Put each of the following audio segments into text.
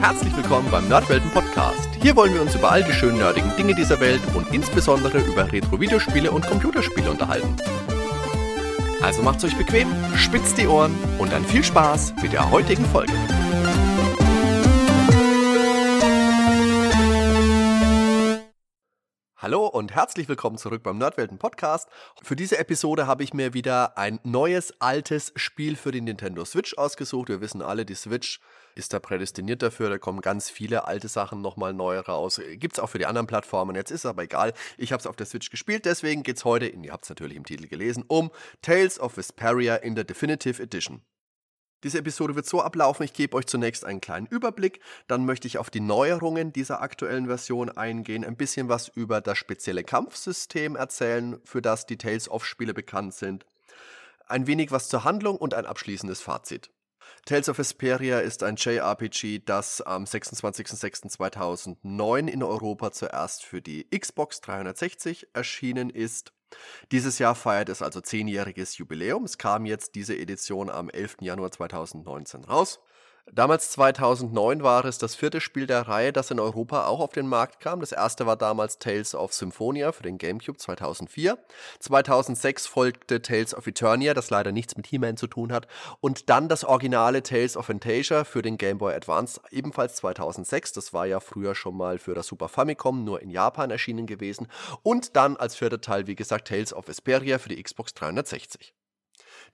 Herzlich willkommen beim Nerdwelten Podcast. Hier wollen wir uns über all die schönen nerdigen Dinge dieser Welt und insbesondere über Retro-Videospiele und Computerspiele unterhalten. Also macht's euch bequem, spitzt die Ohren und dann viel Spaß mit der heutigen Folge. Hallo und herzlich willkommen zurück beim Nerdwelten Podcast. Für diese Episode habe ich mir wieder ein neues, altes Spiel für die Nintendo Switch ausgesucht. Wir wissen alle, die Switch ist da prädestiniert dafür. Da kommen ganz viele alte Sachen nochmal neu raus. Gibt es auch für die anderen Plattformen. Jetzt ist es aber egal. Ich habe es auf der Switch gespielt. Deswegen geht es heute, ihr habt es natürlich im Titel gelesen, um Tales of Vesperia in der Definitive Edition. Diese Episode wird so ablaufen, ich gebe euch zunächst einen kleinen Überblick, dann möchte ich auf die Neuerungen dieser aktuellen Version eingehen, ein bisschen was über das spezielle Kampfsystem erzählen, für das die Tales of Spiele bekannt sind, ein wenig was zur Handlung und ein abschließendes Fazit. Tales of Vesperia ist ein JRPG, das am 26.06.2009 in Europa zuerst für die Xbox 360 erschienen ist dieses Jahr feiert es also zehnjähriges Jubiläum. Es kam jetzt diese Edition am 11. Januar 2019 raus. Damals 2009 war es das vierte Spiel der Reihe, das in Europa auch auf den Markt kam. Das erste war damals Tales of Symphonia für den GameCube 2004. 2006 folgte Tales of Eternia, das leider nichts mit He-Man zu tun hat. Und dann das originale Tales of Fantasia für den Game Boy Advance, ebenfalls 2006. Das war ja früher schon mal für das Super Famicom, nur in Japan erschienen gewesen. Und dann als vierter Teil, wie gesagt, Tales of Vesperia für die Xbox 360.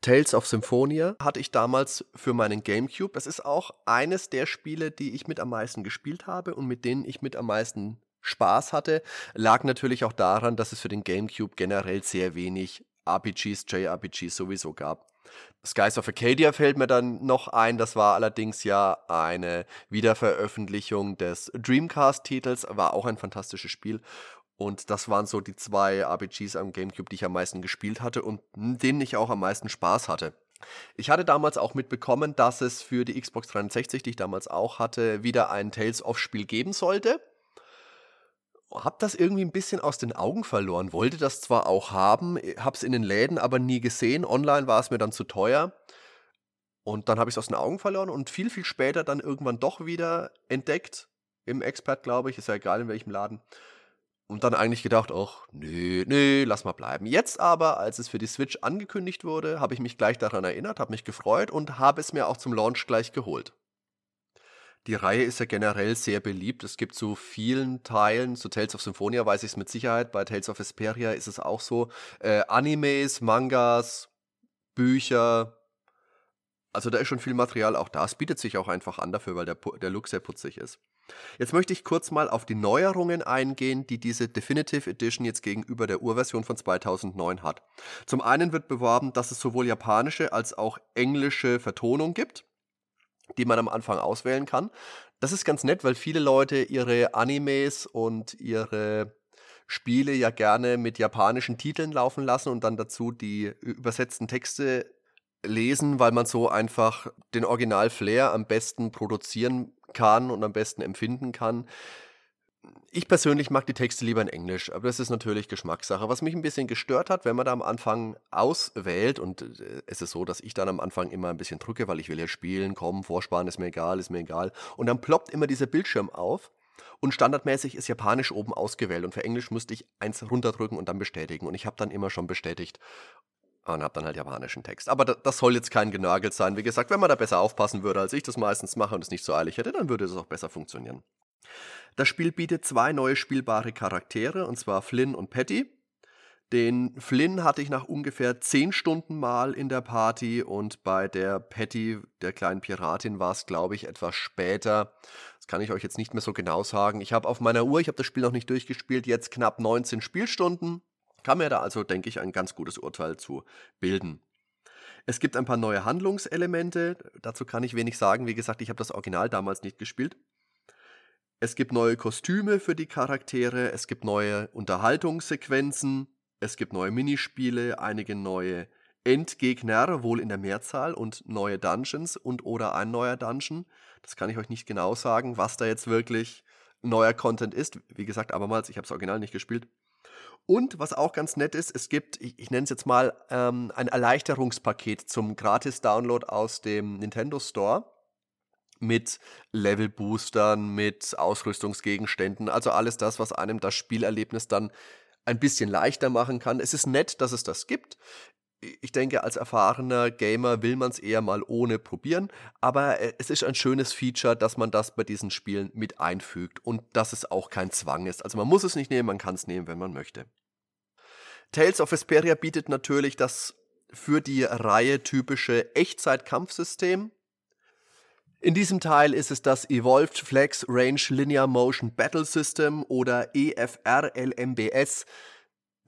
Tales of Symphonia hatte ich damals für meinen GameCube. Das ist auch eines der Spiele, die ich mit am meisten gespielt habe und mit denen ich mit am meisten Spaß hatte. Lag natürlich auch daran, dass es für den GameCube generell sehr wenig RPGs, JRPGs sowieso gab. Skies of Acadia fällt mir dann noch ein. Das war allerdings ja eine Wiederveröffentlichung des Dreamcast-Titels, war auch ein fantastisches Spiel. Und das waren so die zwei RPGs am GameCube, die ich am meisten gespielt hatte und denen ich auch am meisten Spaß hatte. Ich hatte damals auch mitbekommen, dass es für die Xbox 360, die ich damals auch hatte, wieder ein Tales of Spiel geben sollte. Hab das irgendwie ein bisschen aus den Augen verloren. Wollte das zwar auch haben, hab's in den Läden aber nie gesehen. Online war es mir dann zu teuer. Und dann habe ich es aus den Augen verloren und viel, viel später dann irgendwann doch wieder entdeckt. Im Expert, glaube ich, ist ja egal in welchem Laden. Und dann eigentlich gedacht, ach, nee, nee, lass mal bleiben. Jetzt aber, als es für die Switch angekündigt wurde, habe ich mich gleich daran erinnert, habe mich gefreut und habe es mir auch zum Launch gleich geholt. Die Reihe ist ja generell sehr beliebt. Es gibt zu vielen Teilen, zu Tales of Symphonia weiß ich es mit Sicherheit, bei Tales of Vesperia ist es auch so, äh, Animes, Mangas, Bücher, also da ist schon viel Material auch da. Es bietet sich auch einfach an dafür, weil der, der Look sehr putzig ist. Jetzt möchte ich kurz mal auf die Neuerungen eingehen, die diese Definitive Edition jetzt gegenüber der Urversion von 2009 hat. Zum einen wird beworben, dass es sowohl japanische als auch englische Vertonung gibt, die man am Anfang auswählen kann. Das ist ganz nett, weil viele Leute ihre Animes und ihre Spiele ja gerne mit japanischen Titeln laufen lassen und dann dazu die übersetzten Texte lesen, weil man so einfach den Original-Flair am besten produzieren kann und am besten empfinden kann. Ich persönlich mag die Texte lieber in Englisch, aber das ist natürlich Geschmackssache. Was mich ein bisschen gestört hat, wenn man da am Anfang auswählt, und äh, es ist so, dass ich dann am Anfang immer ein bisschen drücke, weil ich will ja spielen, kommen, vorsparen, ist mir egal, ist mir egal. Und dann ploppt immer dieser Bildschirm auf und standardmäßig ist Japanisch oben ausgewählt und für Englisch musste ich eins runterdrücken und dann bestätigen. Und ich habe dann immer schon bestätigt und habe dann halt japanischen Text. Aber das soll jetzt kein Genörgelt sein. Wie gesagt, wenn man da besser aufpassen würde, als ich das meistens mache und es nicht so eilig hätte, dann würde es auch besser funktionieren. Das Spiel bietet zwei neue spielbare Charaktere, und zwar Flynn und Patty. Den Flynn hatte ich nach ungefähr 10 Stunden mal in der Party und bei der Patty, der kleinen Piratin, war es, glaube ich, etwas später. Das kann ich euch jetzt nicht mehr so genau sagen. Ich habe auf meiner Uhr, ich habe das Spiel noch nicht durchgespielt, jetzt knapp 19 Spielstunden kann mir da also, denke ich, ein ganz gutes Urteil zu bilden. Es gibt ein paar neue Handlungselemente, dazu kann ich wenig sagen. Wie gesagt, ich habe das Original damals nicht gespielt. Es gibt neue Kostüme für die Charaktere, es gibt neue Unterhaltungssequenzen, es gibt neue Minispiele, einige neue Endgegner, wohl in der Mehrzahl, und neue Dungeons und oder ein neuer Dungeon. Das kann ich euch nicht genau sagen, was da jetzt wirklich neuer Content ist. Wie gesagt, abermals, ich habe das Original nicht gespielt. Und was auch ganz nett ist, es gibt, ich, ich nenne es jetzt mal, ähm, ein Erleichterungspaket zum Gratis-Download aus dem Nintendo Store. mit Levelboostern, mit Ausrüstungsgegenständen, also alles das, was einem das Spielerlebnis dann ein bisschen leichter machen kann. Es ist nett, dass es das gibt. Ich denke, als erfahrener Gamer will man es eher mal ohne probieren, aber äh, es ist ein schönes Feature, dass man das bei diesen Spielen mit einfügt und dass es auch kein Zwang ist. Also man muss es nicht nehmen, man kann es nehmen, wenn man möchte. Tales of Vesperia bietet natürlich das für die Reihe typische Echtzeit-Kampfsystem. In diesem Teil ist es das Evolved Flex Range Linear Motion Battle System oder EFR-LMBS.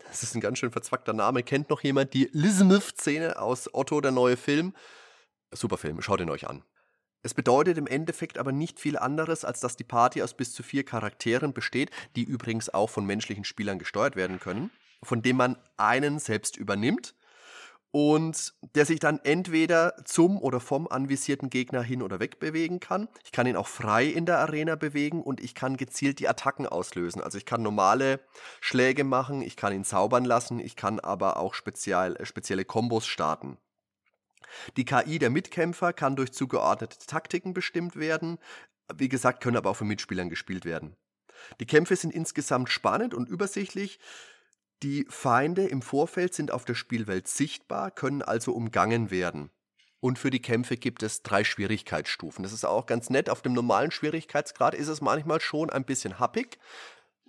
Das ist ein ganz schön verzwackter Name. Kennt noch jemand die Lismith-Szene aus Otto, der neue Film? Super Film, schaut ihn euch an. Es bedeutet im Endeffekt aber nicht viel anderes, als dass die Party aus bis zu vier Charakteren besteht, die übrigens auch von menschlichen Spielern gesteuert werden können, von dem man einen selbst übernimmt und der sich dann entweder zum oder vom anvisierten Gegner hin oder weg bewegen kann. Ich kann ihn auch frei in der Arena bewegen und ich kann gezielt die Attacken auslösen. Also ich kann normale Schläge machen, ich kann ihn zaubern lassen, ich kann aber auch spezial, äh, spezielle Kombos starten. Die KI der Mitkämpfer kann durch zugeordnete Taktiken bestimmt werden, wie gesagt, können aber auch von Mitspielern gespielt werden. Die Kämpfe sind insgesamt spannend und übersichtlich. Die Feinde im Vorfeld sind auf der Spielwelt sichtbar, können also umgangen werden. Und für die Kämpfe gibt es drei Schwierigkeitsstufen. Das ist auch ganz nett. Auf dem normalen Schwierigkeitsgrad ist es manchmal schon ein bisschen happig.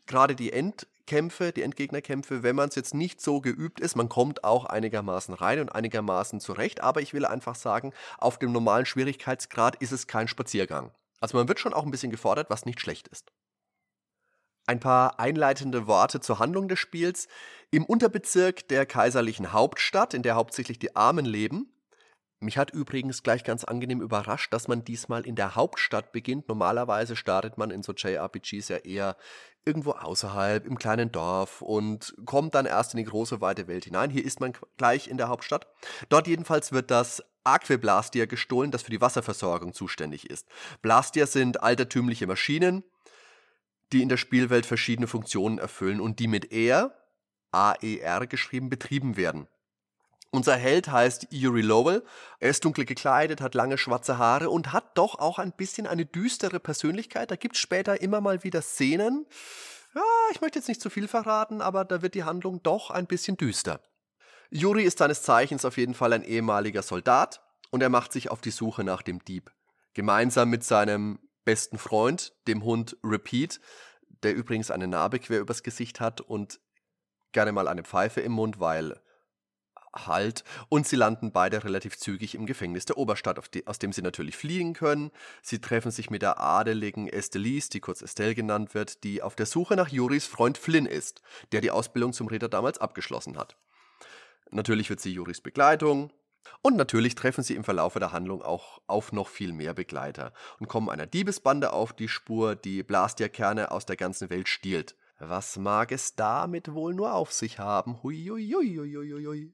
Gerade die Endkämpfe, die Endgegnerkämpfe, wenn man es jetzt nicht so geübt ist, man kommt auch einigermaßen rein und einigermaßen zurecht. Aber ich will einfach sagen, auf dem normalen Schwierigkeitsgrad ist es kein Spaziergang. Also man wird schon auch ein bisschen gefordert, was nicht schlecht ist. Ein paar einleitende Worte zur Handlung des Spiels. Im Unterbezirk der kaiserlichen Hauptstadt, in der hauptsächlich die Armen leben. Mich hat übrigens gleich ganz angenehm überrascht, dass man diesmal in der Hauptstadt beginnt. Normalerweise startet man in so JRPGs ja eher irgendwo außerhalb, im kleinen Dorf und kommt dann erst in die große weite Welt hinein. Hier ist man gleich in der Hauptstadt. Dort jedenfalls wird das Aqueblastier gestohlen, das für die Wasserversorgung zuständig ist. Blastier sind altertümliche Maschinen, die in der Spielwelt verschiedene Funktionen erfüllen und die mit AER, A-E-R geschrieben, betrieben werden. Unser Held heißt Yuri Lowell. Er ist dunkel gekleidet, hat lange schwarze Haare und hat doch auch ein bisschen eine düstere Persönlichkeit. Da gibt es später immer mal wieder Szenen. Ja, ich möchte jetzt nicht zu viel verraten, aber da wird die Handlung doch ein bisschen düster. Yuri ist seines Zeichens auf jeden Fall ein ehemaliger Soldat und er macht sich auf die Suche nach dem Dieb. Gemeinsam mit seinem besten Freund, dem Hund Repeat, der übrigens eine Narbe quer übers Gesicht hat und gerne mal eine Pfeife im Mund, weil Halt. Und sie landen beide relativ zügig im Gefängnis der Oberstadt, aus dem sie natürlich fliehen können. Sie treffen sich mit der adeligen Estelis, die kurz Estelle genannt wird, die auf der Suche nach Juris Freund Flynn ist, der die Ausbildung zum Ritter damals abgeschlossen hat. Natürlich wird sie Juris Begleitung, und natürlich treffen sie im Verlaufe der Handlung auch auf noch viel mehr Begleiter und kommen einer Diebesbande auf die Spur, die Blastierkerne aus der ganzen Welt stiehlt. Was mag es damit wohl nur auf sich haben? Huiuiuiuiui.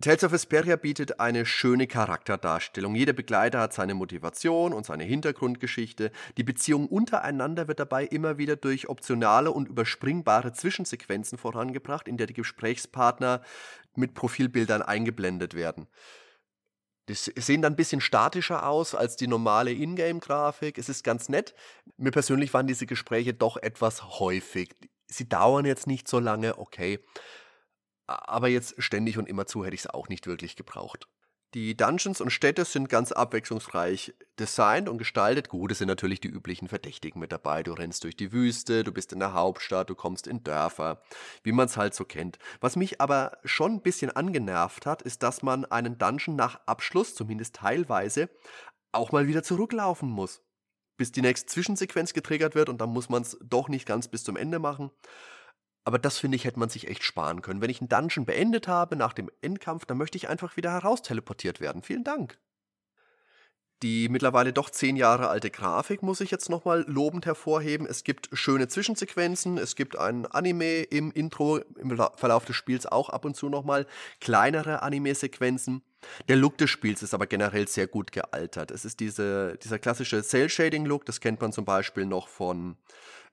Tales of Vesperia bietet eine schöne Charakterdarstellung. Jeder Begleiter hat seine Motivation und seine Hintergrundgeschichte. Die Beziehung untereinander wird dabei immer wieder durch optionale und überspringbare Zwischensequenzen vorangebracht, in der die Gesprächspartner mit Profilbildern eingeblendet werden. Die sehen dann ein bisschen statischer aus als die normale Ingame-Grafik. Es ist ganz nett. Mir persönlich waren diese Gespräche doch etwas häufig. Sie dauern jetzt nicht so lange, okay aber jetzt ständig und immerzu hätte ich es auch nicht wirklich gebraucht. Die Dungeons und Städte sind ganz abwechslungsreich designt und gestaltet. Gut, es sind natürlich die üblichen Verdächtigen mit dabei. Du rennst durch die Wüste, du bist in der Hauptstadt, du kommst in Dörfer, wie man es halt so kennt. Was mich aber schon ein bisschen angenervt hat, ist, dass man einen Dungeon nach Abschluss, zumindest teilweise, auch mal wieder zurücklaufen muss. Bis die nächste Zwischensequenz getriggert wird und dann muss man es doch nicht ganz bis zum Ende machen. Aber das finde ich, hätte man sich echt sparen können. Wenn ich einen Dungeon beendet habe nach dem Endkampf, dann möchte ich einfach wieder heraus teleportiert werden. Vielen Dank. Die mittlerweile doch zehn Jahre alte Grafik muss ich jetzt nochmal lobend hervorheben. Es gibt schöne Zwischensequenzen, es gibt ein Anime im Intro, im Verlauf des Spiels auch ab und zu nochmal kleinere Anime-Sequenzen. Der Look des Spiels ist aber generell sehr gut gealtert. Es ist diese, dieser klassische Cell-Shading-Look, das kennt man zum Beispiel noch von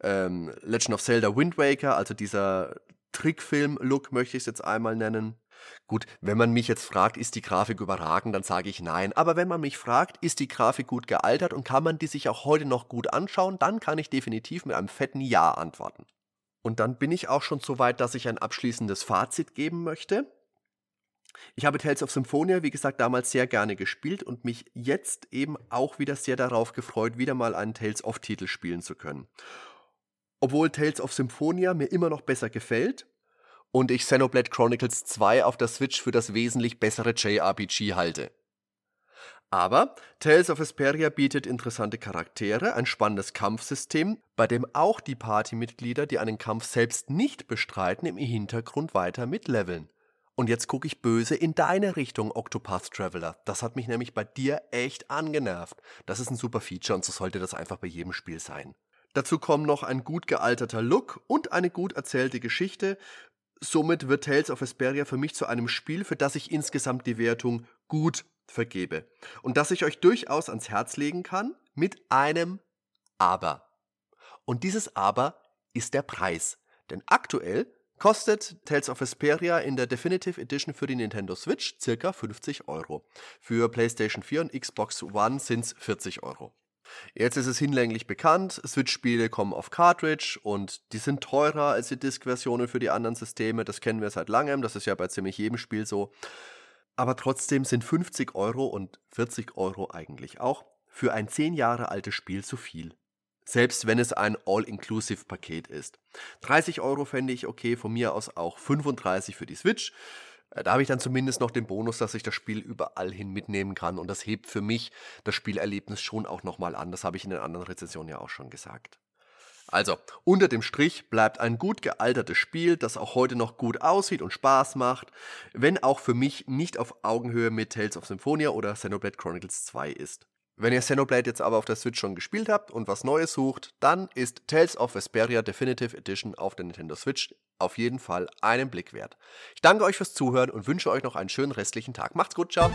ähm, Legend of Zelda Wind Waker, also dieser Trickfilm-Look möchte ich es jetzt einmal nennen. Gut, wenn man mich jetzt fragt, ist die Grafik überragend, dann sage ich nein. Aber wenn man mich fragt, ist die Grafik gut gealtert und kann man die sich auch heute noch gut anschauen, dann kann ich definitiv mit einem fetten Ja antworten. Und dann bin ich auch schon so weit, dass ich ein abschließendes Fazit geben möchte. Ich habe Tales of Symphonia, wie gesagt, damals sehr gerne gespielt und mich jetzt eben auch wieder sehr darauf gefreut, wieder mal einen Tales of Titel spielen zu können. Obwohl Tales of Symphonia mir immer noch besser gefällt und ich Xenoblade Chronicles 2 auf der Switch für das wesentlich bessere JRPG halte. Aber Tales of Vesperia bietet interessante Charaktere, ein spannendes Kampfsystem, bei dem auch die Partymitglieder, die einen Kampf selbst nicht bestreiten, im Hintergrund weiter mitleveln. Und jetzt gucke ich böse in deine Richtung, Octopath Traveler. Das hat mich nämlich bei dir echt angenervt. Das ist ein super Feature und so sollte das einfach bei jedem Spiel sein. Dazu kommen noch ein gut gealterter Look und eine gut erzählte Geschichte. Somit wird Tales of Vesperia für mich zu einem Spiel, für das ich insgesamt die Wertung gut vergebe. Und das ich euch durchaus ans Herz legen kann mit einem Aber. Und dieses Aber ist der Preis. Denn aktuell kostet Tales of Vesperia in der Definitive Edition für die Nintendo Switch circa 50 Euro. Für PlayStation 4 und Xbox One sind es 40 Euro. Jetzt ist es hinlänglich bekannt, Switch-Spiele kommen auf Cartridge und die sind teurer als die Disk-Versionen für die anderen Systeme. Das kennen wir seit langem, das ist ja bei ziemlich jedem Spiel so. Aber trotzdem sind 50 Euro und 40 Euro eigentlich auch für ein 10 Jahre altes Spiel zu viel. Selbst wenn es ein All-Inclusive-Paket ist. 30 Euro fände ich okay, von mir aus auch 35 für die Switch. Äh, da habe ich dann zumindest noch den Bonus, dass ich das Spiel überall hin mitnehmen kann und das hebt für mich das Spielerlebnis schon auch nochmal an. Das habe ich in den anderen Rezensionen ja auch schon gesagt. Also, unter dem Strich bleibt ein gut gealtertes Spiel, das auch heute noch gut aussieht und Spaß macht, wenn auch für mich nicht auf Augenhöhe mit Tales of Symphonia oder Xenoblade Chronicles 2 ist. Wenn ihr Xenoblade jetzt aber auf der Switch schon gespielt habt und was Neues sucht, dann ist Tales of Vesperia Definitive Edition auf der Nintendo Switch auf jeden Fall einen Blick wert. Ich danke euch fürs Zuhören und wünsche euch noch einen schönen restlichen Tag. Macht's gut, ciao!